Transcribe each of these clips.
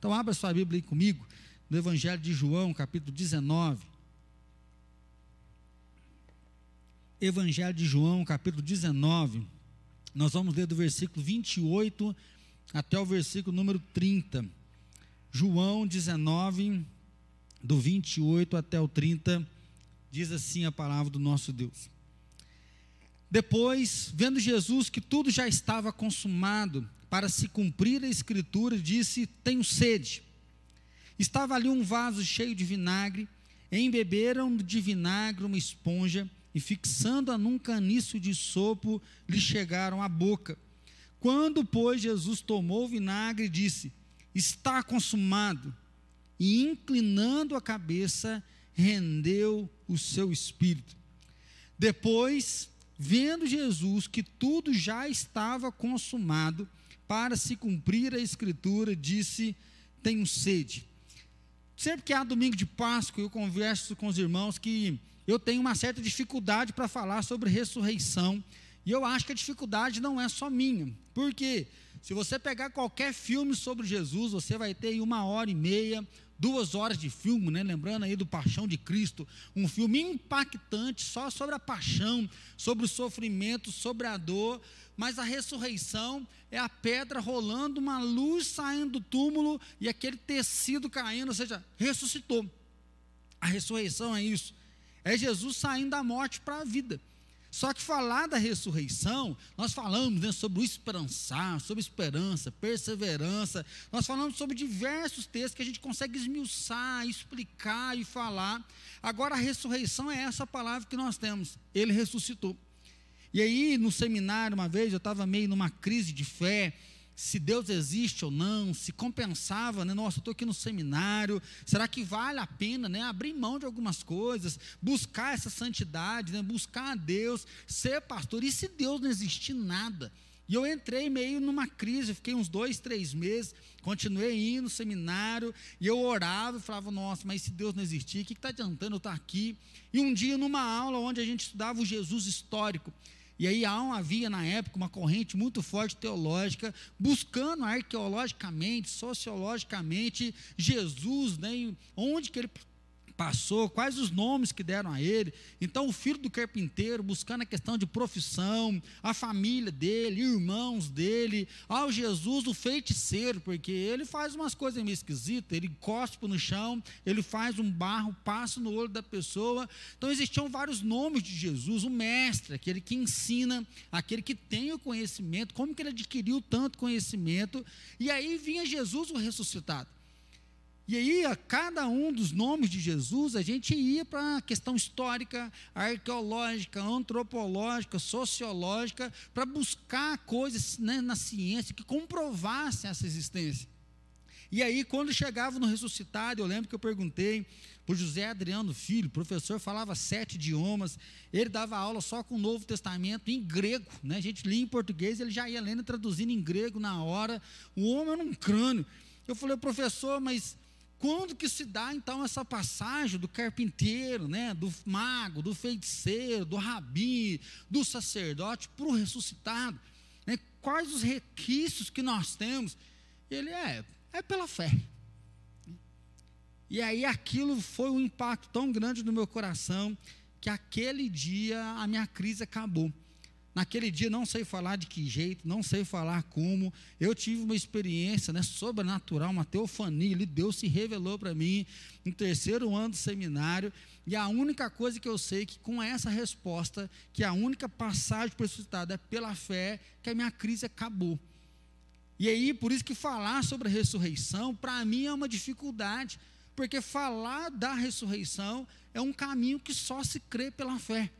Então, abra sua Bíblia aí comigo, no Evangelho de João, capítulo 19. Evangelho de João, capítulo 19. Nós vamos ler do versículo 28 até o versículo número 30. João 19, do 28 até o 30, diz assim a palavra do nosso Deus. Depois, vendo Jesus que tudo já estava consumado, para se cumprir a escritura, disse: Tenho sede. Estava ali um vaso cheio de vinagre, embeberam de vinagre uma esponja e, fixando-a num caniço de sopo, lhe chegaram à boca. Quando, pois, Jesus tomou o vinagre, disse: Está consumado. E, inclinando a cabeça, rendeu o seu espírito. Depois, vendo Jesus que tudo já estava consumado, para se cumprir a escritura, disse: Tenho sede. Sempre que há domingo de Páscoa, eu converso com os irmãos que eu tenho uma certa dificuldade para falar sobre ressurreição. E eu acho que a dificuldade não é só minha. Porque se você pegar qualquer filme sobre Jesus, você vai ter aí uma hora e meia, duas horas de filme, né? lembrando aí do Paixão de Cristo, um filme impactante só sobre a paixão, sobre o sofrimento, sobre a dor, mas a ressurreição é a pedra rolando, uma luz saindo do túmulo e aquele tecido caindo, ou seja, ressuscitou. A ressurreição é isso. É Jesus saindo da morte para a vida. Só que falar da ressurreição, nós falamos né, sobre o esperançar, sobre esperança, perseverança, nós falamos sobre diversos textos que a gente consegue esmiuçar, explicar e falar. Agora, a ressurreição é essa palavra que nós temos. Ele ressuscitou. E aí, no seminário, uma vez, eu estava meio numa crise de fé, se Deus existe ou não, se compensava, né? Nossa, eu estou aqui no seminário, será que vale a pena, né? Abrir mão de algumas coisas, buscar essa santidade, né? Buscar a Deus, ser pastor, e se Deus não existir nada? E eu entrei meio numa crise, fiquei uns dois, três meses, continuei indo no seminário, e eu orava e falava, nossa, mas se Deus não existir, o que está adiantando eu estar aqui? E um dia, numa aula onde a gente estudava o Jesus histórico, e aí havia na época uma corrente muito forte teológica, buscando arqueologicamente, sociologicamente, Jesus, né, onde que ele passou, quais os nomes que deram a ele. Então, o filho do carpinteiro, buscando a questão de profissão, a família dele, irmãos dele, ao Jesus, o feiticeiro, porque ele faz umas coisas meio esquisitas, ele cospe no chão, ele faz um barro, passa no olho da pessoa. Então, existiam vários nomes de Jesus, o mestre, aquele que ensina, aquele que tem o conhecimento, como que ele adquiriu tanto conhecimento, e aí vinha Jesus o ressuscitado. E aí, a cada um dos nomes de Jesus, a gente ia para a questão histórica, arqueológica, antropológica, sociológica, para buscar coisas né, na ciência que comprovassem essa existência. E aí, quando chegava no ressuscitado, eu lembro que eu perguntei para o José Adriano Filho, professor, falava sete idiomas, ele dava aula só com o Novo Testamento em grego, né? a gente lia em português, ele já ia lendo e traduzindo em grego na hora, o homem era um crânio. Eu falei, professor, mas quando que se dá então essa passagem do carpinteiro, né, do mago, do feiticeiro, do rabi, do sacerdote para o ressuscitado? Né? Quais os requisitos que nós temos? Ele é, é pela fé. E aí aquilo foi um impacto tão grande no meu coração que aquele dia a minha crise acabou. Naquele dia não sei falar de que jeito, não sei falar como. Eu tive uma experiência né, sobrenatural, uma teofania. Ali, Deus se revelou para mim no terceiro ano do seminário. E a única coisa que eu sei é que com essa resposta, que a única passagem para ressuscitado é pela fé, que a minha crise acabou. E aí, por isso que falar sobre a ressurreição, para mim é uma dificuldade. Porque falar da ressurreição é um caminho que só se crê pela fé.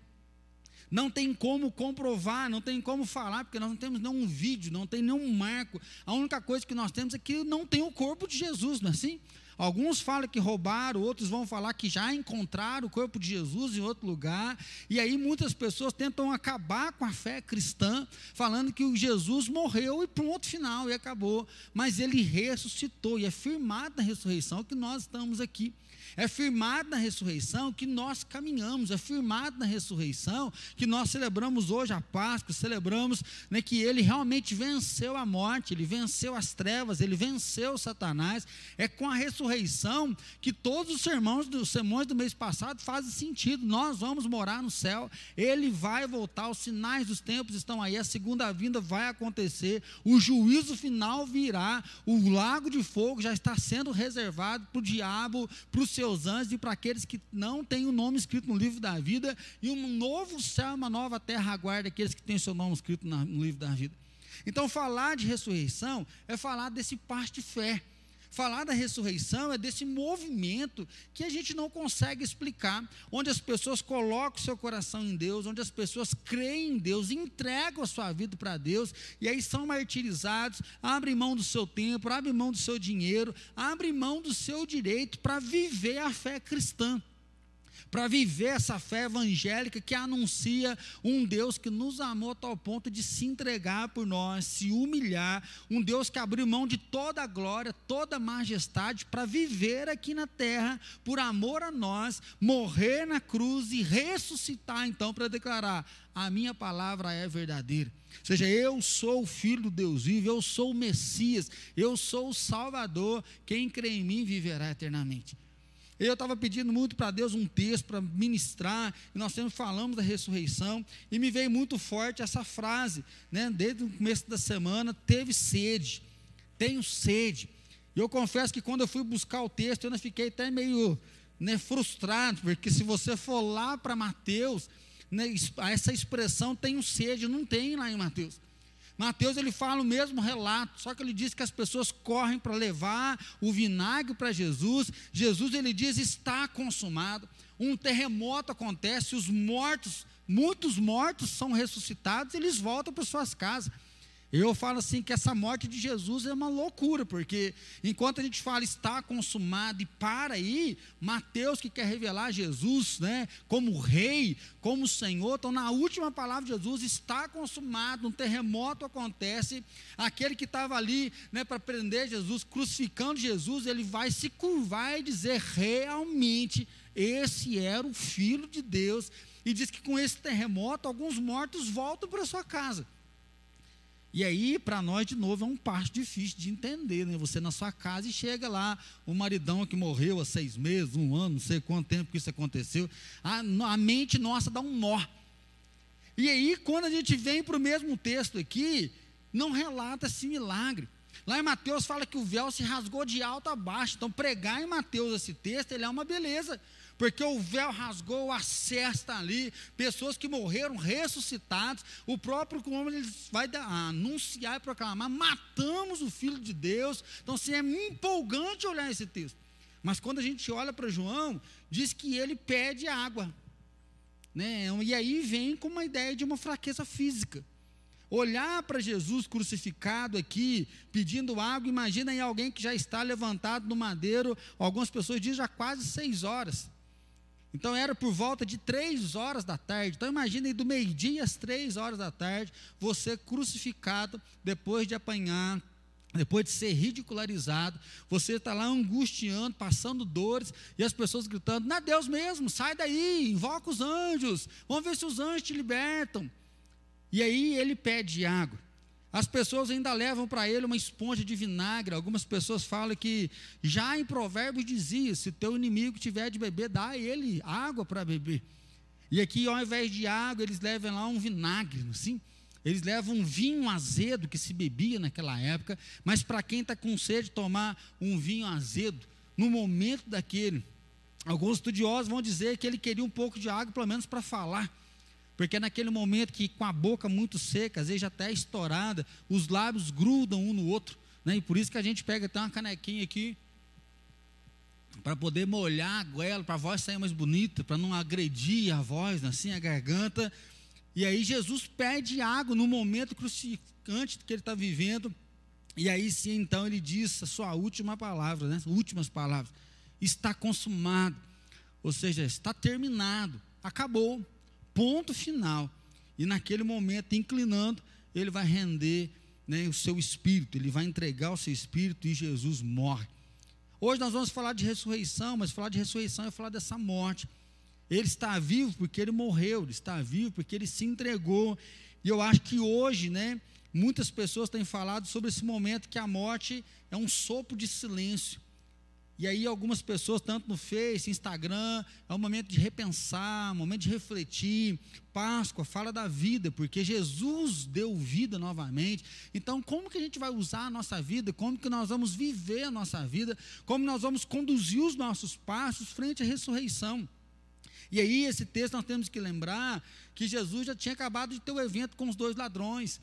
Não tem como comprovar, não tem como falar, porque nós não temos nenhum vídeo, não tem nenhum marco. A única coisa que nós temos é que não tem o corpo de Jesus, não é assim? Alguns falam que roubaram, outros vão falar que já encontraram o corpo de Jesus em outro lugar. E aí muitas pessoas tentam acabar com a fé cristã, falando que o Jesus morreu e pronto, final, e acabou. Mas ele ressuscitou, e é firmado na ressurreição que nós estamos aqui. É firmado na ressurreição que nós caminhamos, é firmado na ressurreição que nós celebramos hoje a Páscoa, celebramos né, que ele realmente venceu a morte, ele venceu as trevas, ele venceu Satanás. É com a ressurreição que todos os sermões, dos sermões do mês passado fazem sentido. Nós vamos morar no céu, ele vai voltar, os sinais dos tempos estão aí, a segunda vinda vai acontecer, o juízo final virá, o lago de fogo já está sendo reservado para o diabo, para os seus anjos e para aqueles que não têm o nome escrito no livro da vida, e um novo céu, uma nova terra aguarda aqueles que têm seu nome escrito no livro da vida. Então, falar de ressurreição é falar desse parte de fé. Falar da ressurreição é desse movimento que a gente não consegue explicar, onde as pessoas colocam seu coração em Deus, onde as pessoas creem em Deus, entregam a sua vida para Deus, e aí são martirizados, abrem mão do seu tempo, abrem mão do seu dinheiro, abrem mão do seu direito para viver a fé cristã para viver essa fé evangélica que anuncia um Deus que nos amou a tal ponto de se entregar por nós, se humilhar, um Deus que abriu mão de toda a glória, toda a majestade para viver aqui na terra por amor a nós, morrer na cruz e ressuscitar então para declarar: a minha palavra é verdadeira. Ou seja, eu sou o filho do Deus vivo, eu sou o Messias, eu sou o Salvador, quem crê em mim viverá eternamente. Eu estava pedindo muito para Deus um texto para ministrar, e nós sempre falamos da ressurreição, e me veio muito forte essa frase, né? desde o começo da semana, teve sede, tenho sede. E eu confesso que quando eu fui buscar o texto, eu fiquei até meio né, frustrado, porque se você for lá para Mateus, né, essa expressão tenho sede, não tem lá em Mateus. Mateus ele fala o mesmo relato, só que ele diz que as pessoas correm para levar o vinagre para Jesus. Jesus ele diz está consumado. Um terremoto acontece, os mortos, muitos mortos são ressuscitados, eles voltam para suas casas. Eu falo assim que essa morte de Jesus é uma loucura, porque enquanto a gente fala está consumado e para aí, Mateus que quer revelar Jesus, né, como rei, como Senhor, então na última palavra de Jesus está consumado, um terremoto acontece, aquele que estava ali, né, para prender Jesus, crucificando Jesus, ele vai se curvar e dizer realmente esse era o filho de Deus, e diz que com esse terremoto alguns mortos voltam para sua casa. E aí, para nós, de novo, é um passo difícil de entender, né? Você na sua casa e chega lá, o maridão que morreu há seis meses, um ano, não sei quanto tempo que isso aconteceu, a, a mente nossa dá um nó. E aí, quando a gente vem para o mesmo texto aqui, não relata esse milagre. Lá em Mateus fala que o véu se rasgou de alto a baixo. Então, pregar em Mateus esse texto, ele é uma beleza porque o véu rasgou, a cesta ali, pessoas que morreram ressuscitados, o próprio homem vai anunciar e proclamar: matamos o Filho de Deus. Então, assim, é empolgante olhar esse texto. Mas quando a gente olha para João, diz que ele pede água. Né? E aí vem com uma ideia de uma fraqueza física. Olhar para Jesus crucificado aqui, pedindo água, imagina aí alguém que já está levantado no madeiro, algumas pessoas dizem já quase seis horas. Então era por volta de três horas da tarde. Então imagine do meio-dia às três horas da tarde, você crucificado depois de apanhar, depois de ser ridicularizado, você está lá angustiando, passando dores, e as pessoas gritando: Não é Deus mesmo, sai daí, invoca os anjos, vamos ver se os anjos te libertam. E aí ele pede água. As pessoas ainda levam para ele uma esponja de vinagre. Algumas pessoas falam que já em Provérbios dizia: se teu inimigo tiver de beber, dá a ele água para beber. E aqui, ao invés de água, eles levam lá um vinagre, assim. Eles levam um vinho azedo que se bebia naquela época, mas para quem está com sede, tomar um vinho azedo, no momento daquele, alguns estudiosos vão dizer que ele queria um pouco de água, pelo menos para falar. Porque é naquele momento que, com a boca muito seca, às vezes até estourada, os lábios grudam um no outro. Né? E por isso que a gente pega até uma canequinha aqui, para poder molhar a goela, para a voz sair mais bonita, para não agredir a voz, assim, a garganta. E aí Jesus pede água no momento crucificante que ele está vivendo. E aí sim, então, ele diz a sua última palavra, né? Últimas palavras. Está consumado. Ou seja, está terminado. Acabou. Ponto final. E naquele momento, inclinando, ele vai render né, o seu espírito, ele vai entregar o seu espírito e Jesus morre. Hoje nós vamos falar de ressurreição, mas falar de ressurreição é falar dessa morte. Ele está vivo porque ele morreu, ele está vivo porque ele se entregou. E eu acho que hoje, né, muitas pessoas têm falado sobre esse momento que a morte é um sopro de silêncio. E aí algumas pessoas, tanto no Face, Instagram, é um momento de repensar, um momento de refletir. Páscoa fala da vida, porque Jesus deu vida novamente. Então, como que a gente vai usar a nossa vida? Como que nós vamos viver a nossa vida? Como nós vamos conduzir os nossos passos frente à ressurreição? E aí, esse texto nós temos que lembrar que Jesus já tinha acabado de ter o evento com os dois ladrões.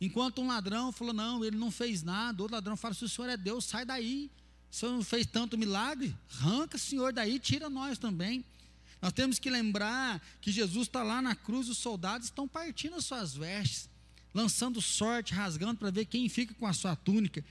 Enquanto um ladrão falou, não, ele não fez nada, outro ladrão fala, se o senhor é Deus, sai daí. O Senhor não fez tanto milagre? Arranca, Senhor, daí, tira nós também. Nós temos que lembrar que Jesus está lá na cruz, os soldados estão partindo as suas vestes, lançando sorte, rasgando para ver quem fica com a sua túnica.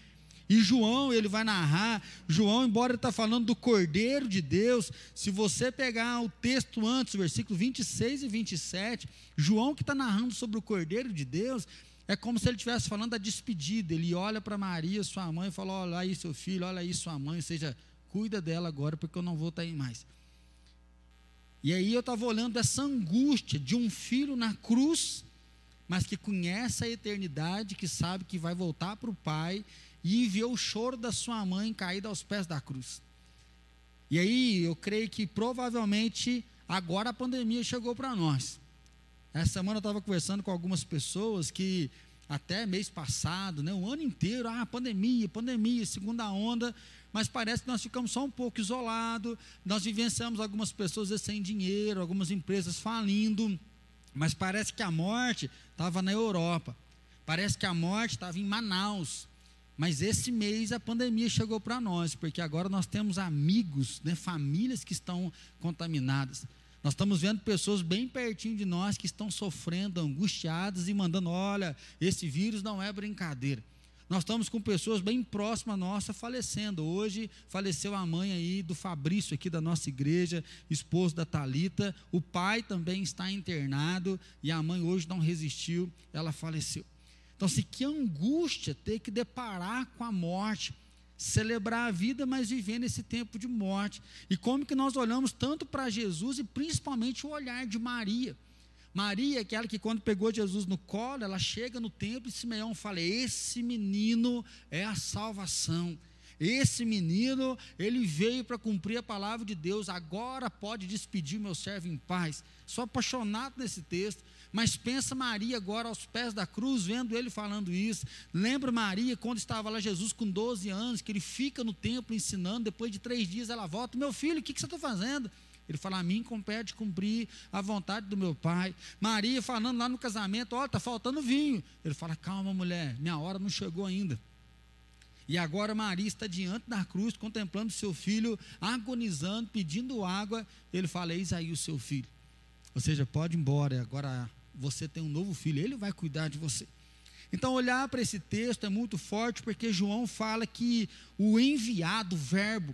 E João, ele vai narrar, João, embora ele está falando do Cordeiro de Deus, se você pegar o texto antes, versículo 26 e 27, João que está narrando sobre o Cordeiro de Deus, é como se ele estivesse falando da despedida. Ele olha para Maria, sua mãe, e fala: Olha aí seu filho, olha aí sua mãe, ou seja, cuida dela agora, porque eu não vou estar aí mais. E aí eu estava olhando essa angústia de um filho na cruz, mas que conhece a eternidade, que sabe que vai voltar para o pai e vê o choro da sua mãe caída aos pés da cruz. E aí eu creio que provavelmente agora a pandemia chegou para nós. Essa semana eu estava conversando com algumas pessoas que até mês passado, né, um ano inteiro, ah, pandemia, pandemia, segunda onda, mas parece que nós ficamos só um pouco isolados, nós vivenciamos algumas pessoas sem dinheiro, algumas empresas falindo, mas parece que a morte estava na Europa, parece que a morte estava em Manaus, mas esse mês a pandemia chegou para nós, porque agora nós temos amigos, né, famílias que estão contaminadas. Nós estamos vendo pessoas bem pertinho de nós que estão sofrendo, angustiadas e mandando: olha, esse vírus não é brincadeira. Nós estamos com pessoas bem próximas nossa falecendo. Hoje faleceu a mãe aí do Fabrício aqui da nossa igreja, esposo da Talita. O pai também está internado e a mãe hoje não resistiu, ela faleceu. Então, se que angústia ter que deparar com a morte celebrar a vida, mas vivendo esse tempo de morte. E como que nós olhamos tanto para Jesus e principalmente o olhar de Maria. Maria, aquela que quando pegou Jesus no colo, ela chega no templo e Simeão fala: Esse menino é a salvação. Esse menino, ele veio para cumprir a palavra de Deus, agora pode despedir meu servo em paz. Sou apaixonado nesse texto. Mas pensa Maria agora aos pés da cruz, vendo ele falando isso. Lembra Maria quando estava lá Jesus com 12 anos, que ele fica no templo ensinando, depois de três dias ela volta, meu filho, o que, que você está fazendo? Ele fala: A mim compete cumprir a vontade do meu pai. Maria falando lá no casamento: Olha, está faltando vinho. Ele fala: Calma, mulher, minha hora não chegou ainda. E agora Maria está diante da cruz, contemplando seu filho, agonizando, pedindo água. Ele fala: Eis aí o seu filho. Ou seja, pode ir embora, agora você tem um novo filho, ele vai cuidar de você. Então, olhar para esse texto é muito forte, porque João fala que o enviado, o verbo,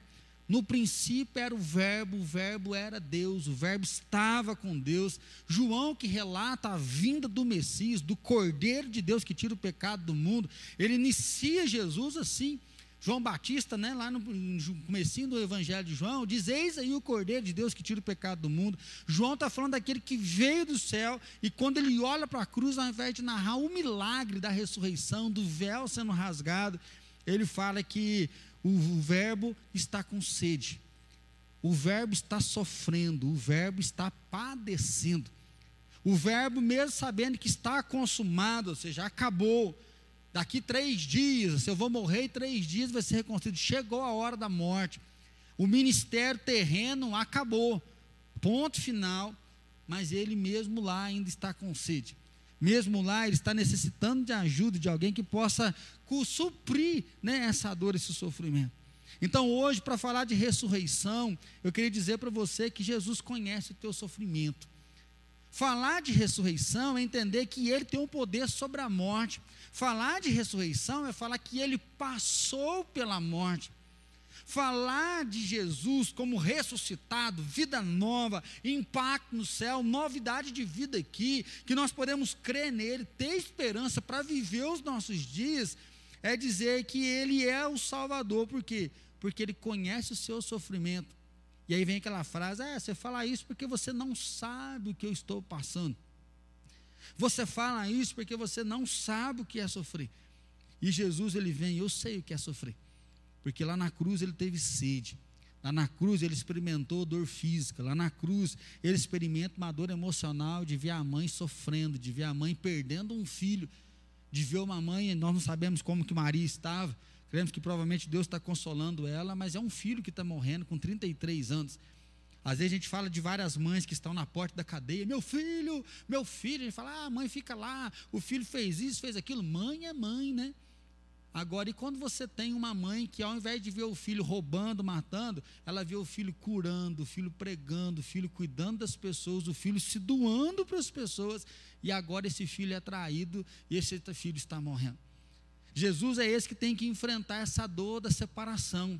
no princípio era o Verbo, o Verbo era Deus, o Verbo estava com Deus. João, que relata a vinda do Messias, do Cordeiro de Deus que tira o pecado do mundo, ele inicia Jesus assim. João Batista, né, lá no, comecinho do Evangelho de João, diz: Eis aí o Cordeiro de Deus que tira o pecado do mundo. João está falando daquele que veio do céu e quando ele olha para a cruz, ao invés de narrar o milagre da ressurreição, do véu sendo rasgado, ele fala que o verbo está com sede, o verbo está sofrendo, o verbo está padecendo. O verbo, mesmo sabendo que está consumado, ou seja, acabou, Daqui três dias, se eu vou morrer, três dias vai ser reconstruído. Chegou a hora da morte. O ministério terreno acabou. Ponto final. Mas ele mesmo lá ainda está com sede. Mesmo lá, ele está necessitando de ajuda de alguém que possa suprir né, essa dor, esse sofrimento. Então, hoje, para falar de ressurreição, eu queria dizer para você que Jesus conhece o teu sofrimento. Falar de ressurreição é entender que ele tem um poder sobre a morte. Falar de ressurreição é falar que ele passou pela morte. Falar de Jesus como ressuscitado, vida nova, impacto no céu, novidade de vida aqui, que nós podemos crer nele, ter esperança para viver os nossos dias, é dizer que ele é o Salvador, por quê? Porque ele conhece o seu sofrimento. E aí vem aquela frase: é, você fala isso porque você não sabe o que eu estou passando. Você fala isso porque você não sabe o que é sofrer. E Jesus ele vem, eu sei o que é sofrer. Porque lá na cruz ele teve sede. Lá na cruz ele experimentou dor física. Lá na cruz ele experimenta uma dor emocional de ver a mãe sofrendo, de ver a mãe perdendo um filho, de ver uma mãe, nós não sabemos como que Maria estava. Cremos que provavelmente Deus está consolando ela, mas é um filho que está morrendo com 33 anos. Às vezes a gente fala de várias mães que estão na porta da cadeia, meu filho, meu filho, a gente fala, ah, mãe fica lá, o filho fez isso, fez aquilo, mãe é mãe, né? Agora, e quando você tem uma mãe que, ao invés de ver o filho roubando, matando, ela vê o filho curando, o filho pregando, o filho cuidando das pessoas, o filho se doando para as pessoas, e agora esse filho é traído e esse filho está morrendo. Jesus é esse que tem que enfrentar essa dor da separação.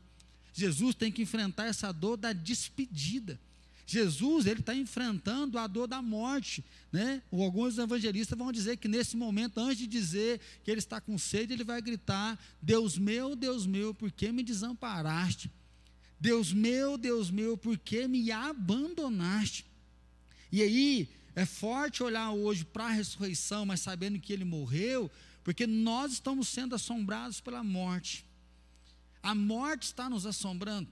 Jesus tem que enfrentar essa dor da despedida. Jesus, ele está enfrentando a dor da morte, né? Alguns evangelistas vão dizer que nesse momento, antes de dizer que ele está com sede, ele vai gritar: Deus meu, Deus meu, por que me desamparaste? Deus meu, Deus meu, por que me abandonaste? E aí, é forte olhar hoje para a ressurreição, mas sabendo que ele morreu, porque nós estamos sendo assombrados pela morte. A morte está nos assombrando.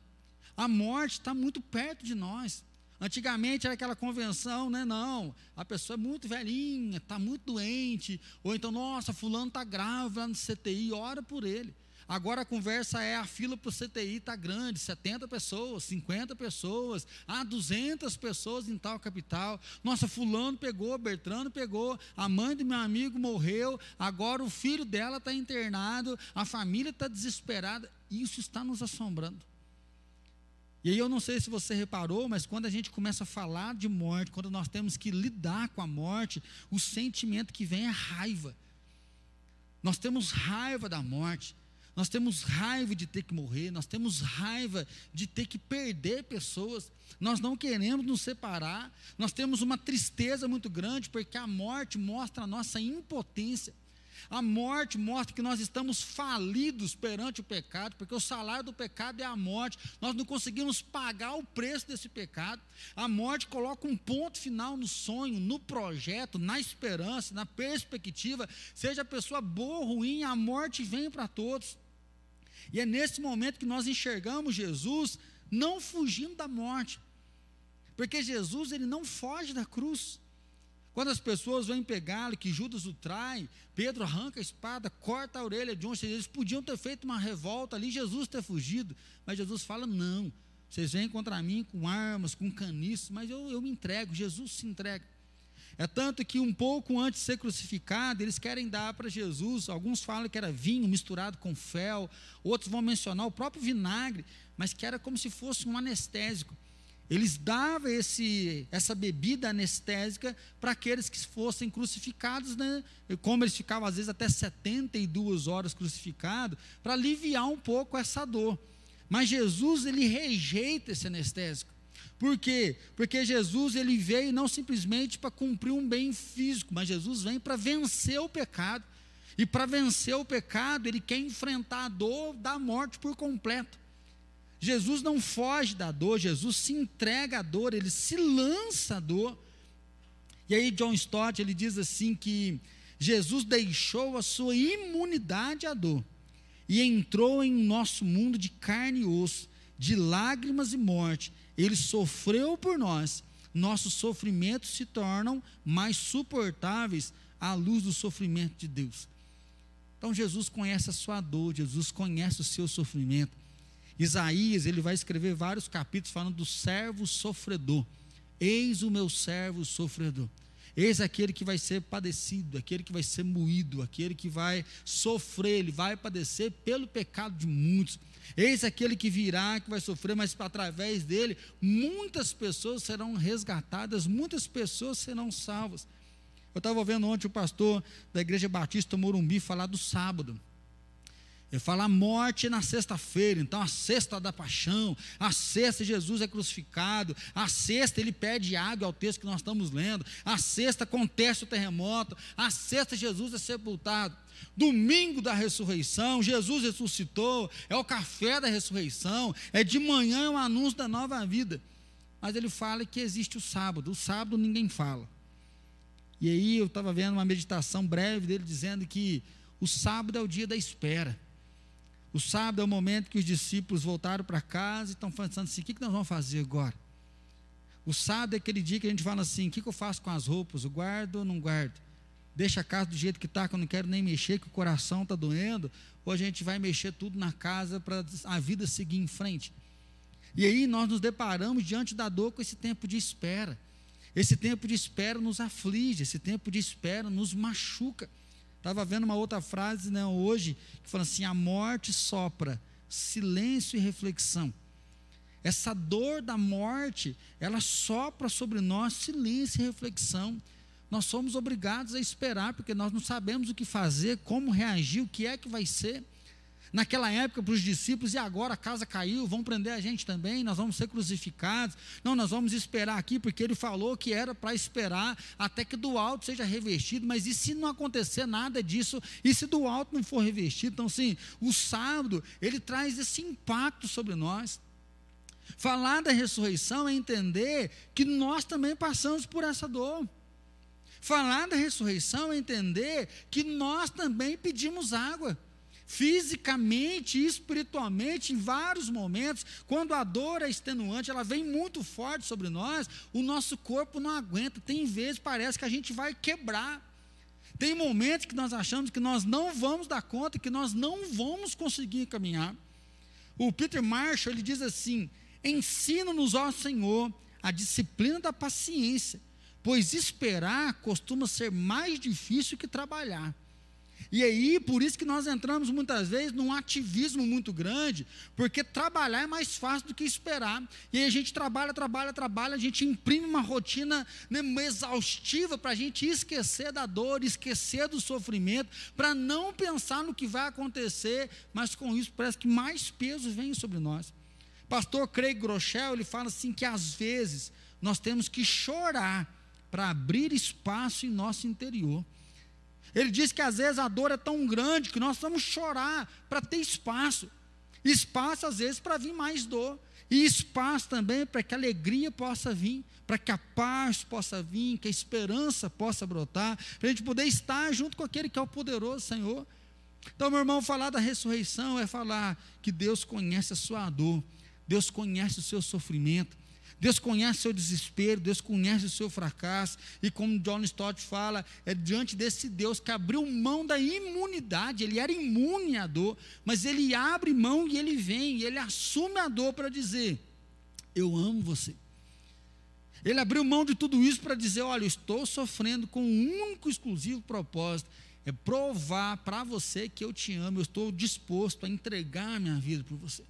A morte está muito perto de nós. Antigamente era aquela convenção, né? Não, a pessoa é muito velhinha, está muito doente, ou então, nossa, fulano está grave lá no CTI, ora por ele. Agora a conversa é: a fila para o CTI está grande, 70 pessoas, 50 pessoas, ah, 200 pessoas em tal capital. Nossa, Fulano pegou, Bertrano pegou, a mãe do meu amigo morreu, agora o filho dela está internado, a família está desesperada. Isso está nos assombrando. E aí eu não sei se você reparou, mas quando a gente começa a falar de morte, quando nós temos que lidar com a morte, o sentimento que vem é raiva. Nós temos raiva da morte. Nós temos raiva de ter que morrer, nós temos raiva de ter que perder pessoas, nós não queremos nos separar, nós temos uma tristeza muito grande, porque a morte mostra a nossa impotência. A morte mostra que nós estamos falidos perante o pecado, porque o salário do pecado é a morte. Nós não conseguimos pagar o preço desse pecado. A morte coloca um ponto final no sonho, no projeto, na esperança, na perspectiva. Seja a pessoa boa ou ruim, a morte vem para todos. E é nesse momento que nós enxergamos Jesus não fugindo da morte. Porque Jesus ele não foge da cruz. Quando as pessoas vêm pegá-lo, que Judas o trai, Pedro arranca a espada, corta a orelha de um, eles podiam ter feito uma revolta ali, Jesus ter fugido, mas Jesus fala: não, vocês vêm contra mim com armas, com caniços, mas eu, eu me entrego, Jesus se entrega. É tanto que um pouco antes de ser crucificado, eles querem dar para Jesus, alguns falam que era vinho misturado com fel, outros vão mencionar o próprio vinagre, mas que era como se fosse um anestésico. Eles davam esse, essa bebida anestésica para aqueles que fossem crucificados, né? como eles ficavam às vezes até 72 horas crucificados, para aliviar um pouco essa dor. Mas Jesus, ele rejeita esse anestésico. Por quê? Porque Jesus ele veio não simplesmente para cumprir um bem físico, mas Jesus vem para vencer o pecado. E para vencer o pecado, ele quer enfrentar a dor da morte por completo. Jesus não foge da dor, Jesus se entrega à dor, ele se lança à dor. E aí John Stott, ele diz assim que Jesus deixou a sua imunidade à dor e entrou em nosso mundo de carne e osso, de lágrimas e morte. Ele sofreu por nós. Nossos sofrimentos se tornam mais suportáveis à luz do sofrimento de Deus. Então Jesus conhece a sua dor, Jesus conhece o seu sofrimento. Isaías, ele vai escrever vários capítulos falando do servo sofredor. Eis o meu servo sofredor. Eis aquele que vai ser padecido, aquele que vai ser moído, aquele que vai sofrer, ele vai padecer pelo pecado de muitos. Eis aquele que virá, que vai sofrer, mas através dele muitas pessoas serão resgatadas, muitas pessoas serão salvas. Eu estava vendo ontem o pastor da Igreja Batista Morumbi falar do sábado. Ele fala a morte na sexta-feira, então a sexta da paixão, a sexta Jesus é crucificado, a sexta ele pede água ao texto que nós estamos lendo, a sexta acontece o terremoto, a sexta Jesus é sepultado. Domingo da ressurreição, Jesus ressuscitou, é o café da ressurreição, é de manhã é o anúncio da nova vida. Mas ele fala que existe o sábado, o sábado ninguém fala. E aí eu estava vendo uma meditação breve dele dizendo que o sábado é o dia da espera. O sábado é o momento que os discípulos voltaram para casa e estão pensando assim: o que, nós vamos fazer agora? O sábado é aquele dia que a gente fala assim: o que, eu faço com as roupas? Eu guardo ou não guardo? Deixa a casa do jeito que está, que eu não quero nem mexer, que o coração está doendo, ou a gente vai mexer tudo na casa para a vida seguir em frente. E aí nós nos deparamos diante da dor com esse tempo de espera. Esse tempo de espera nos aflige, esse tempo de espera nos machuca. Estava vendo uma outra frase né, hoje, que fala assim: a morte sopra, silêncio e reflexão. Essa dor da morte, ela sopra sobre nós silêncio e reflexão. Nós somos obrigados a esperar, porque nós não sabemos o que fazer, como reagir, o que é que vai ser. Naquela época, para os discípulos, e agora a casa caiu, vão prender a gente também, nós vamos ser crucificados. Não, nós vamos esperar aqui, porque ele falou que era para esperar até que do alto seja revestido, mas e se não acontecer nada disso, e se do alto não for revestido? Então, sim, o sábado, ele traz esse impacto sobre nós. Falar da ressurreição é entender que nós também passamos por essa dor. Falar da ressurreição é entender que nós também pedimos água fisicamente e espiritualmente, em vários momentos, quando a dor é extenuante, ela vem muito forte sobre nós, o nosso corpo não aguenta. Tem vezes parece que a gente vai quebrar. Tem momentos que nós achamos que nós não vamos dar conta, que nós não vamos conseguir caminhar. O Peter Marshall ele diz assim: ensina-nos, ó Senhor, a disciplina da paciência, pois esperar costuma ser mais difícil que trabalhar. E aí, por isso que nós entramos muitas vezes num ativismo muito grande, porque trabalhar é mais fácil do que esperar. E aí a gente trabalha, trabalha, trabalha, a gente imprime uma rotina né, exaustiva para a gente esquecer da dor, esquecer do sofrimento, para não pensar no que vai acontecer, mas com isso parece que mais peso vem sobre nós. Pastor Craig Groeschel, ele fala assim que às vezes nós temos que chorar para abrir espaço em nosso interior. Ele diz que às vezes a dor é tão grande que nós vamos chorar para ter espaço. Espaço, às vezes, para vir mais dor. E espaço também para que a alegria possa vir, para que a paz possa vir, que a esperança possa brotar, para a gente poder estar junto com aquele que é o poderoso Senhor. Então, meu irmão, falar da ressurreição é falar que Deus conhece a sua dor, Deus conhece o seu sofrimento, Deus conhece o seu desespero, Deus conhece o seu fracasso, e como John Stott fala, é diante desse Deus que abriu mão da imunidade, ele era imune à dor, mas ele abre mão e ele vem, e ele assume a dor para dizer: Eu amo você. Ele abriu mão de tudo isso para dizer: Olha, eu estou sofrendo com um único exclusivo propósito, é provar para você que eu te amo, eu estou disposto a entregar a minha vida por você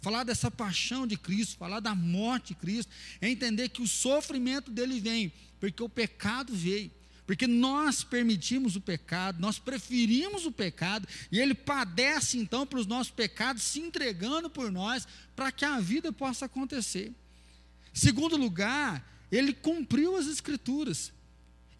falar dessa paixão de Cristo, falar da morte de Cristo, é entender que o sofrimento dele vem, porque o pecado veio. Porque nós permitimos o pecado, nós preferimos o pecado, e ele padece então para os nossos pecados, se entregando por nós, para que a vida possa acontecer. Segundo lugar, ele cumpriu as Escrituras.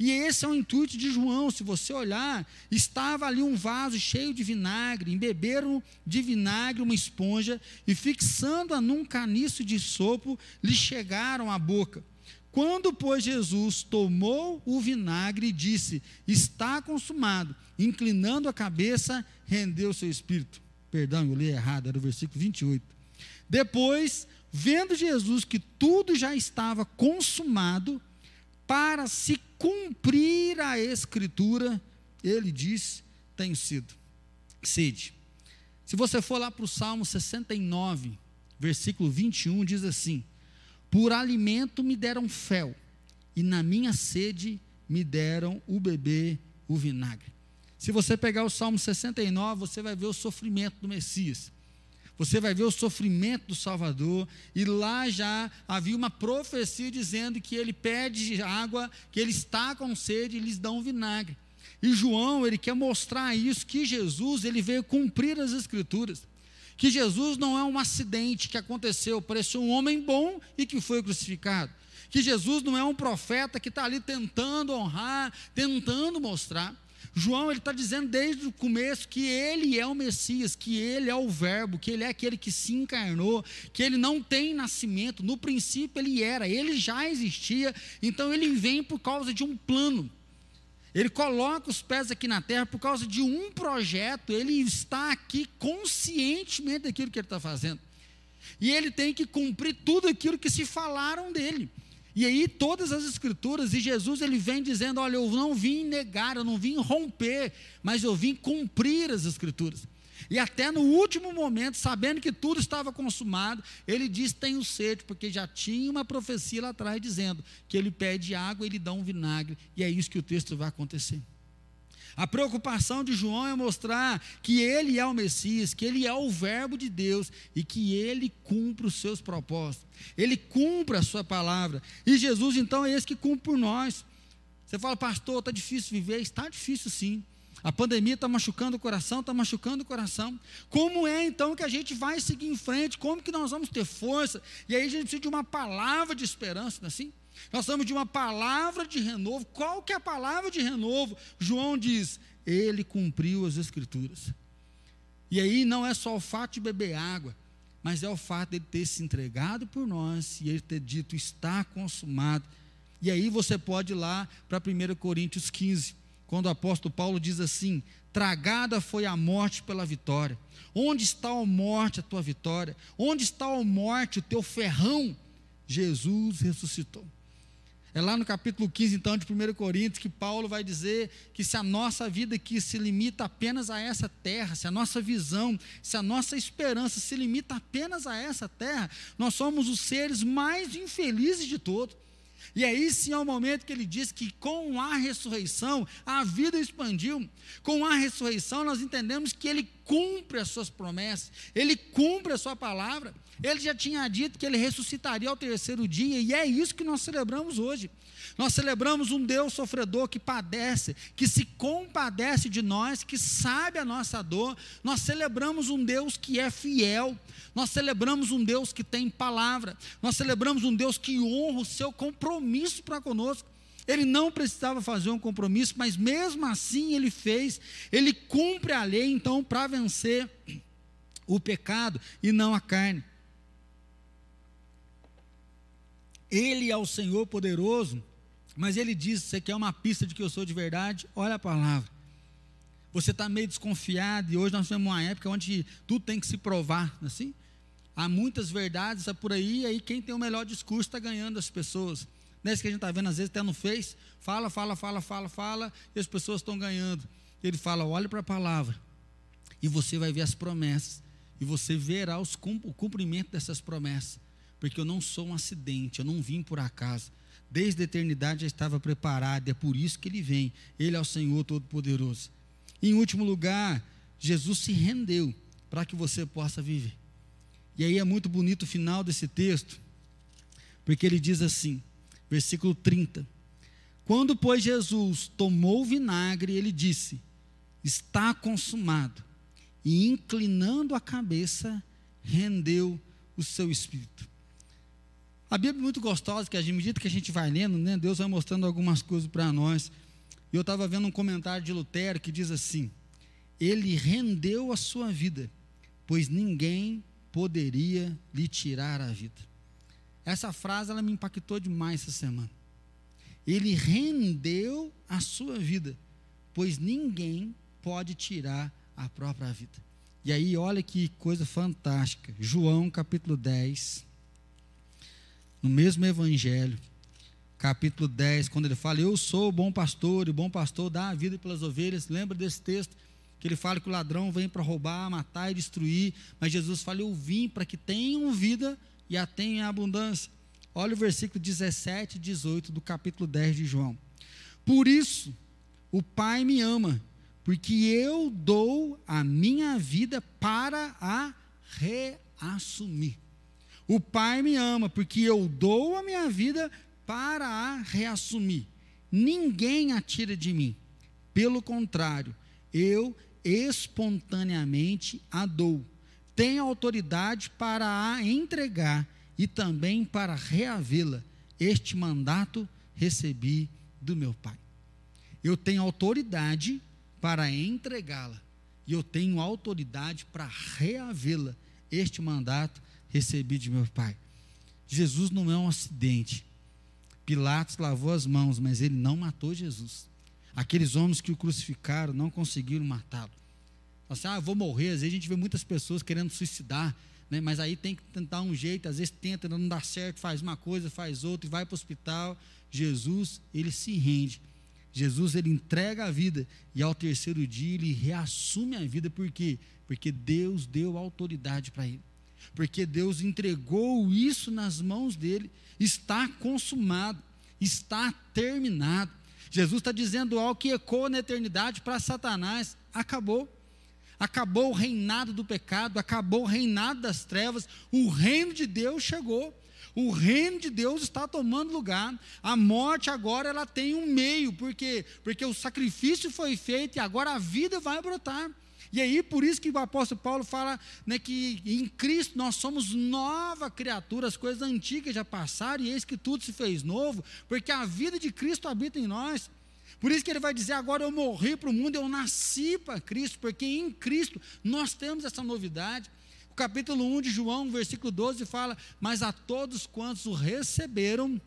E esse é o intuito de João. Se você olhar, estava ali um vaso cheio de vinagre, embeberam de vinagre uma esponja e fixando-a num caniço de sopo, lhe chegaram à boca. Quando, pois, Jesus tomou o vinagre e disse: Está consumado, inclinando a cabeça, rendeu seu espírito. Perdão, eu li errado, era o versículo 28. Depois, vendo Jesus que tudo já estava consumado, para se cumprir a escritura, ele diz: tenho sido sede. Se você for lá para o Salmo 69, versículo 21, diz assim: Por alimento me deram fel, e na minha sede me deram o bebê o vinagre. Se você pegar o Salmo 69, você vai ver o sofrimento do Messias. Você vai ver o sofrimento do Salvador, e lá já havia uma profecia dizendo que ele pede água, que ele está com sede e lhes dão vinagre. E João, ele quer mostrar isso, que Jesus, ele veio cumprir as escrituras. Que Jesus não é um acidente que aconteceu, pareceu um homem bom e que foi crucificado. Que Jesus não é um profeta que está ali tentando honrar, tentando mostrar. João ele está dizendo desde o começo que ele é o Messias, que ele é o Verbo, que ele é aquele que se encarnou, que ele não tem nascimento. No princípio ele era, ele já existia. Então ele vem por causa de um plano. Ele coloca os pés aqui na terra por causa de um projeto. Ele está aqui conscientemente daquilo que ele está fazendo. E ele tem que cumprir tudo aquilo que se falaram dele. E aí todas as escrituras, e Jesus ele vem dizendo: olha, eu não vim negar, eu não vim romper, mas eu vim cumprir as escrituras. E até no último momento, sabendo que tudo estava consumado, ele diz: Tenho sede, porque já tinha uma profecia lá atrás dizendo que ele pede água e ele dá um vinagre. E é isso que o texto vai acontecer. A preocupação de João é mostrar que ele é o Messias, que ele é o Verbo de Deus e que ele cumpre os seus propósitos. Ele cumpre a sua palavra. E Jesus, então, é esse que cumpre por nós. Você fala, pastor, está difícil viver? Está difícil sim. A pandemia está machucando o coração, está machucando o coração. Como é então que a gente vai seguir em frente? Como que nós vamos ter força? E aí a gente precisa de uma palavra de esperança, não é assim? Nós estamos de uma palavra de renovo. Qual que é a palavra de renovo? João diz: Ele cumpriu as Escrituras. E aí não é só o fato de beber água, mas é o fato de ele ter se entregado por nós e ele ter dito: Está consumado. E aí você pode ir lá para 1 Coríntios 15, quando o apóstolo Paulo diz assim: Tragada foi a morte pela vitória. Onde está a morte, a tua vitória? Onde está a morte, o teu ferrão? Jesus ressuscitou. É lá no capítulo 15, então, de 1 Coríntios, que Paulo vai dizer que se a nossa vida aqui se limita apenas a essa terra, se a nossa visão, se a nossa esperança se limita apenas a essa terra, nós somos os seres mais infelizes de todos. E aí sim é o momento que ele diz que com a ressurreição a vida expandiu. Com a ressurreição nós entendemos que ele cumpre as suas promessas, ele cumpre a sua palavra. Ele já tinha dito que ele ressuscitaria ao terceiro dia, e é isso que nós celebramos hoje. Nós celebramos um Deus sofredor que padece, que se compadece de nós, que sabe a nossa dor. Nós celebramos um Deus que é fiel. Nós celebramos um Deus que tem palavra. Nós celebramos um Deus que honra o seu compromisso para conosco. Ele não precisava fazer um compromisso, mas mesmo assim ele fez. Ele cumpre a lei, então, para vencer o pecado e não a carne. Ele é o Senhor poderoso, mas ele diz: Você quer uma pista de que eu sou de verdade? Olha a palavra. Você está meio desconfiado, e hoje nós temos uma época onde tudo tem que se provar, é assim? Há muitas verdades por aí, e aí quem tem o melhor discurso está ganhando as pessoas. Não é isso que a gente está vendo às vezes até no Face, fala, fala, fala, fala, fala, e as pessoas estão ganhando. Ele fala: olhe para a palavra, e você vai ver as promessas, e você verá os, o cumprimento dessas promessas porque eu não sou um acidente, eu não vim por acaso. Desde a eternidade já estava preparado, e é por isso que ele vem. Ele é o Senhor Todo-Poderoso. Em último lugar, Jesus se rendeu para que você possa viver. E aí é muito bonito o final desse texto, porque ele diz assim, versículo 30. Quando, pois, Jesus tomou o vinagre, ele disse: Está consumado. E inclinando a cabeça, rendeu o seu espírito. A Bíblia é muito gostosa, que à medida que a gente vai lendo, né, Deus vai mostrando algumas coisas para nós. E eu estava vendo um comentário de Lutero que diz assim: Ele rendeu a sua vida, pois ninguém poderia lhe tirar a vida. Essa frase ela me impactou demais essa semana. Ele rendeu a sua vida, pois ninguém pode tirar a própria vida. E aí, olha que coisa fantástica. João capítulo 10, no mesmo evangelho, capítulo 10, quando ele fala: Eu sou o bom pastor, e o bom pastor dá a vida pelas ovelhas. Lembra desse texto? Que ele fala que o ladrão vem para roubar, matar e destruir, mas Jesus fala: Eu vim para que tenham vida e a tenham em abundância. Olha o versículo 17 e 18 do capítulo 10 de João. Por isso, o Pai me ama, porque eu dou a minha vida para a reassumir. O Pai me ama, porque eu dou a minha vida para a reassumir. Ninguém a tira de mim. Pelo contrário, eu espontaneamente a dou. Tenho autoridade para a entregar e também para reavê-la. Este mandato recebi do meu Pai. Eu tenho autoridade para entregá-la e eu tenho autoridade para reavê-la. Este mandato recebi de meu Pai. Jesus não é um acidente. Pilatos lavou as mãos, mas ele não matou Jesus. Aqueles homens que o crucificaram não conseguiram matá-lo. Assim, ah, vou morrer. Às vezes a gente vê muitas pessoas querendo suicidar, né? mas aí tem que tentar um jeito. Às vezes tenta, não dá certo, faz uma coisa, faz outra e vai para o hospital. Jesus, ele se rende. Jesus, ele entrega a vida e ao terceiro dia ele reassume a vida. Por quê? Porque Deus deu autoridade para ele. Porque Deus entregou isso nas mãos dele. Está consumado, está terminado. Jesus está dizendo algo que ecoa na eternidade para Satanás. Acabou. Acabou o reinado do pecado, acabou o reinado das trevas, o reino de Deus chegou. O reino de Deus está tomando lugar. A morte agora ela tem um meio, porque porque o sacrifício foi feito e agora a vida vai brotar. E aí, por isso que o apóstolo Paulo fala né, que em Cristo nós somos nova criatura, as coisas antigas já passaram e eis que tudo se fez novo, porque a vida de Cristo habita em nós. Por isso que ele vai dizer: agora eu morri para o mundo, eu nasci para Cristo, porque em Cristo nós temos essa novidade. O capítulo 1 de João, versículo 12, fala: Mas a todos quantos o receberam,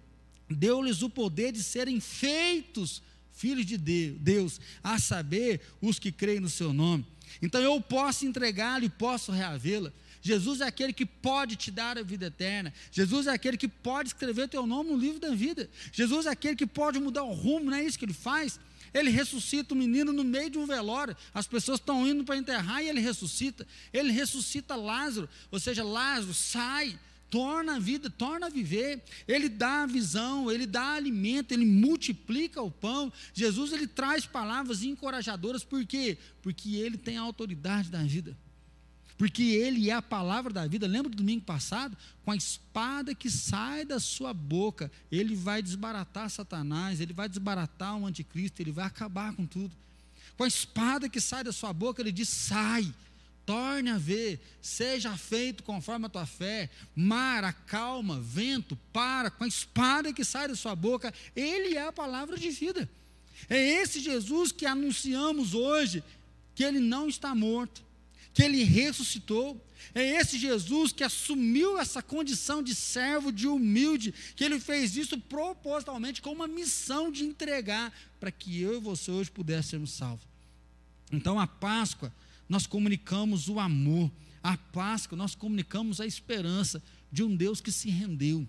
deu-lhes o poder de serem feitos filhos de Deus, a saber, os que creem no seu nome. Então eu posso entregá-lo e posso reavê-la. Jesus é aquele que pode te dar a vida eterna. Jesus é aquele que pode escrever teu nome no livro da vida. Jesus é aquele que pode mudar o rumo, não é isso que ele faz? Ele ressuscita o menino no meio de um velório. As pessoas estão indo para enterrar e ele ressuscita. Ele ressuscita Lázaro, ou seja, Lázaro sai, torna a vida, torna a viver. Ele dá a visão, ele dá alimento, ele multiplica o pão. Jesus ele traz palavras encorajadoras, por quê? Porque ele tem a autoridade da vida. Porque ele é a palavra da vida. Lembra do domingo passado? Com a espada que sai da sua boca, ele vai desbaratar Satanás, ele vai desbaratar o anticristo, ele vai acabar com tudo. Com a espada que sai da sua boca, ele diz: sai torne a ver, seja feito conforme a tua fé. Mar, acalma, vento, para, com a espada que sai da sua boca, ele é a palavra de vida. É esse Jesus que anunciamos hoje, que ele não está morto, que ele ressuscitou. É esse Jesus que assumiu essa condição de servo, de humilde, que ele fez isso propositalmente com uma missão de entregar para que eu e você hoje pudéssemos salvos. Então a Páscoa nós comunicamos o amor. A Páscoa, nós comunicamos a esperança de um Deus que se rendeu,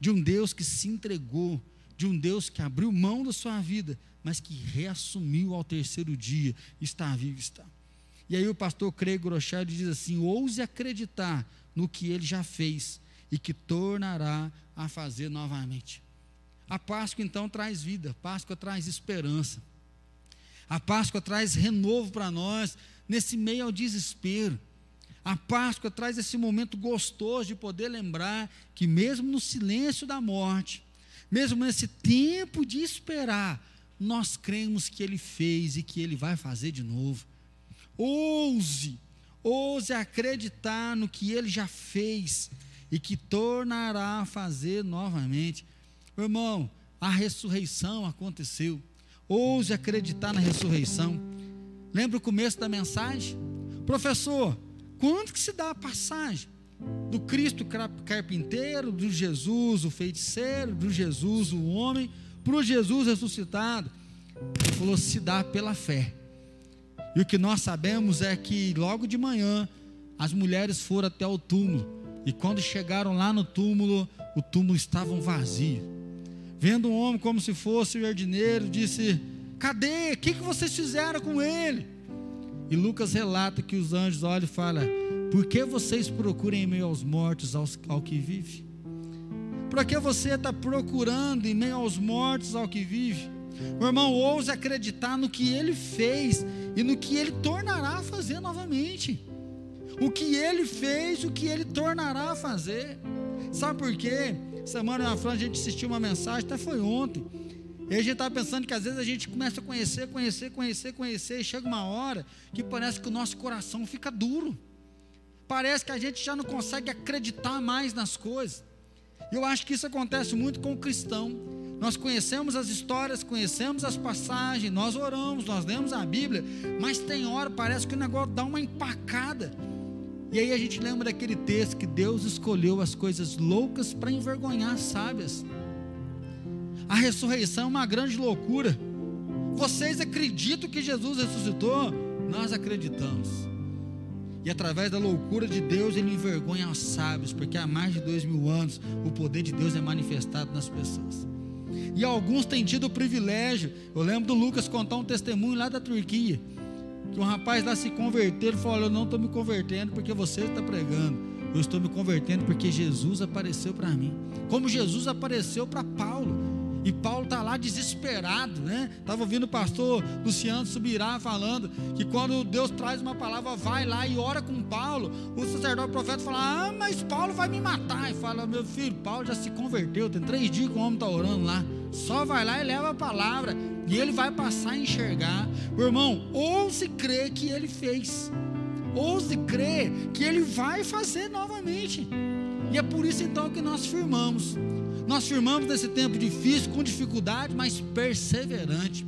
de um Deus que se entregou, de um Deus que abriu mão da sua vida, mas que reassumiu ao terceiro dia, está vivo, está. E aí o pastor Craig Groschard diz assim: ouse acreditar no que ele já fez e que tornará a fazer novamente. A Páscoa então traz vida, a Páscoa traz esperança. A Páscoa traz renovo para nós, nesse meio ao desespero. A Páscoa traz esse momento gostoso de poder lembrar que, mesmo no silêncio da morte, mesmo nesse tempo de esperar, nós cremos que Ele fez e que Ele vai fazer de novo. Ouse, ouse acreditar no que Ele já fez e que tornará a fazer novamente. Meu irmão, a ressurreição aconteceu. Ouse acreditar na ressurreição. Lembra o começo da mensagem? Professor, quando que se dá a passagem? Do Cristo carpinteiro, do Jesus o feiticeiro, do Jesus o homem, para o Jesus ressuscitado. Ele falou: se dá pela fé. E o que nós sabemos é que logo de manhã as mulheres foram até o túmulo. E quando chegaram lá no túmulo, o túmulo estava vazio. Vendo um homem como se fosse o jardineiro, disse: Cadê? O que, que vocês fizeram com ele? E Lucas relata que os anjos olham e falam: Por que vocês procuram em meio aos mortos aos, ao que vive? Por que você está procurando em meio aos mortos ao que vive? Meu irmão, ouse acreditar no que ele fez e no que ele tornará a fazer novamente. O que ele fez, o que ele tornará a fazer. Sabe por quê? Semana na França a gente assistiu uma mensagem, até foi ontem. E a gente estava pensando que às vezes a gente começa a conhecer, conhecer, conhecer, conhecer, e chega uma hora que parece que o nosso coração fica duro. Parece que a gente já não consegue acreditar mais nas coisas. Eu acho que isso acontece muito com o cristão. Nós conhecemos as histórias, conhecemos as passagens, nós oramos, nós lemos a Bíblia, mas tem hora parece que o negócio dá uma empacada. E aí a gente lembra daquele texto que Deus escolheu as coisas loucas para envergonhar as sábias. A ressurreição é uma grande loucura. Vocês acreditam que Jesus ressuscitou? Nós acreditamos. E através da loucura de Deus, Ele envergonha os sábios, porque há mais de dois mil anos o poder de Deus é manifestado nas pessoas. E alguns têm tido o privilégio. Eu lembro do Lucas contar um testemunho lá da Turquia que um rapaz lá se converteu, ele falou: Eu não estou me convertendo porque você está pregando, eu estou me convertendo porque Jesus apareceu para mim, como Jesus apareceu para Paulo. E Paulo está lá desesperado, né? Estava ouvindo o pastor Luciano Subirá falando que quando Deus traz uma palavra, vai lá e ora com Paulo. O sacerdote o profeta fala: Ah, mas Paulo vai me matar. E fala: Meu filho, Paulo já se converteu. Tem três dias que o homem está orando lá. Só vai lá e leva a palavra. E ele vai passar a enxergar. Meu irmão, ouse crer que ele fez. Ouse crer que ele vai fazer novamente. E é por isso então que nós firmamos. Nós firmamos nesse tempo difícil, com dificuldade, mas perseverante.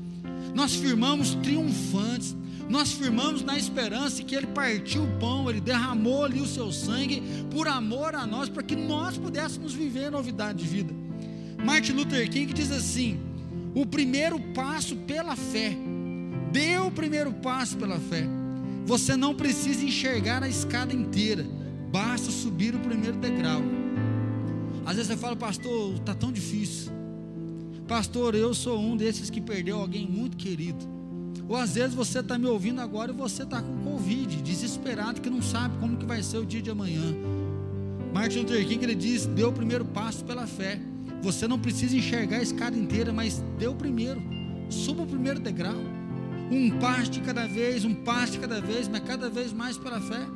Nós firmamos triunfantes. Nós firmamos na esperança que Ele partiu o pão, Ele derramou ali o seu sangue por amor a nós, para que nós pudéssemos viver novidade de vida. Martin Luther King diz assim: o primeiro passo pela fé. Dê o primeiro passo pela fé. Você não precisa enxergar a escada inteira, basta subir o primeiro degrau. Às vezes você fala, pastor, está tão difícil. Pastor, eu sou um desses que perdeu alguém muito querido. Ou às vezes você está me ouvindo agora e você está com Covid, desesperado, que não sabe como que vai ser o dia de amanhã. Martin Luther King ele diz: deu o primeiro passo pela fé. Você não precisa enxergar a escada inteira, mas dê o primeiro. Suba o primeiro degrau. Um passo de cada vez, um passo de cada vez, mas cada vez mais pela fé.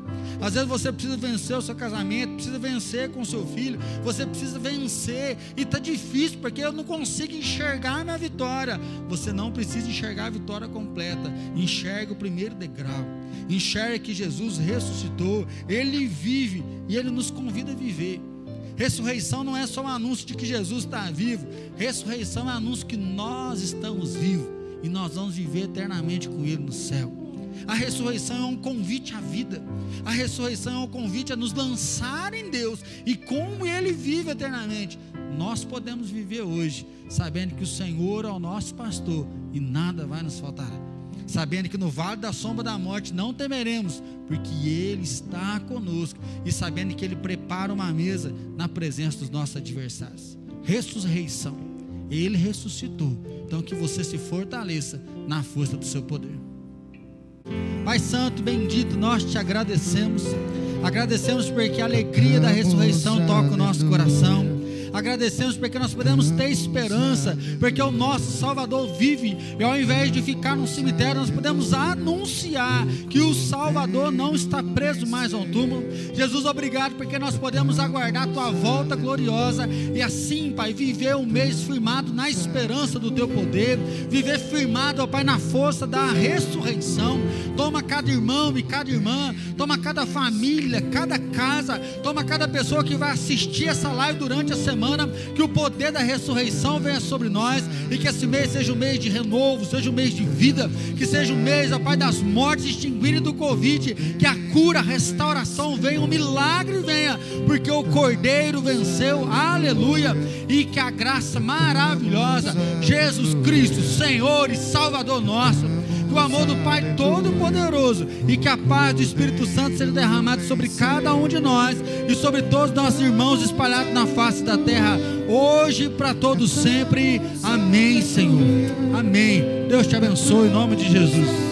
Às vezes você precisa vencer o seu casamento, precisa vencer com o seu filho, você precisa vencer, e está difícil porque eu não consigo enxergar a minha vitória. Você não precisa enxergar a vitória completa, enxerga o primeiro degrau, enxerga que Jesus ressuscitou, Ele vive e Ele nos convida a viver. Ressurreição não é só um anúncio de que Jesus está vivo. Ressurreição é um anúncio que nós estamos vivos e nós vamos viver eternamente com Ele no céu. A ressurreição é um convite à vida. A ressurreição é um convite a nos lançar em Deus e como Ele vive eternamente. Nós podemos viver hoje, sabendo que o Senhor é o nosso pastor e nada vai nos faltar sabendo que no vale da sombra da morte não temeremos, porque Ele está conosco, e sabendo que Ele prepara uma mesa na presença dos nossos adversários. Ressurreição, Ele ressuscitou, então que você se fortaleça na força do seu poder. Pai Santo, bendito, nós te agradecemos, agradecemos porque a alegria da ressurreição toca o nosso coração. Agradecemos porque nós podemos ter esperança, porque o nosso Salvador vive, e ao invés de ficar no cemitério, nós podemos anunciar que o Salvador não está preso mais ao túmulo. Jesus, obrigado, porque nós podemos aguardar a tua volta gloriosa e assim, Pai, viver um mês firmado na esperança do teu poder, viver firmado, ó Pai, na força da ressurreição. Toma cada irmão e cada irmã, toma cada família, cada casa, toma cada pessoa que vai assistir essa live durante a semana semana, que o poder da ressurreição venha sobre nós e que esse mês seja um mês de renovo, seja um mês de vida, que seja um mês, ó Pai, das mortes extinguirem do Covid, que a cura, a restauração venha, o um milagre venha, porque o Cordeiro venceu, aleluia, e que a graça maravilhosa, Jesus Cristo, Senhor e Salvador nosso, que o amor do Pai Todo-Poderoso e que a paz do Espírito Santo seja derramado sobre cada um de nós e sobre todos os nossos irmãos espalhados na face da terra, hoje e para todos sempre. Amém, Senhor. Amém. Deus te abençoe em nome de Jesus.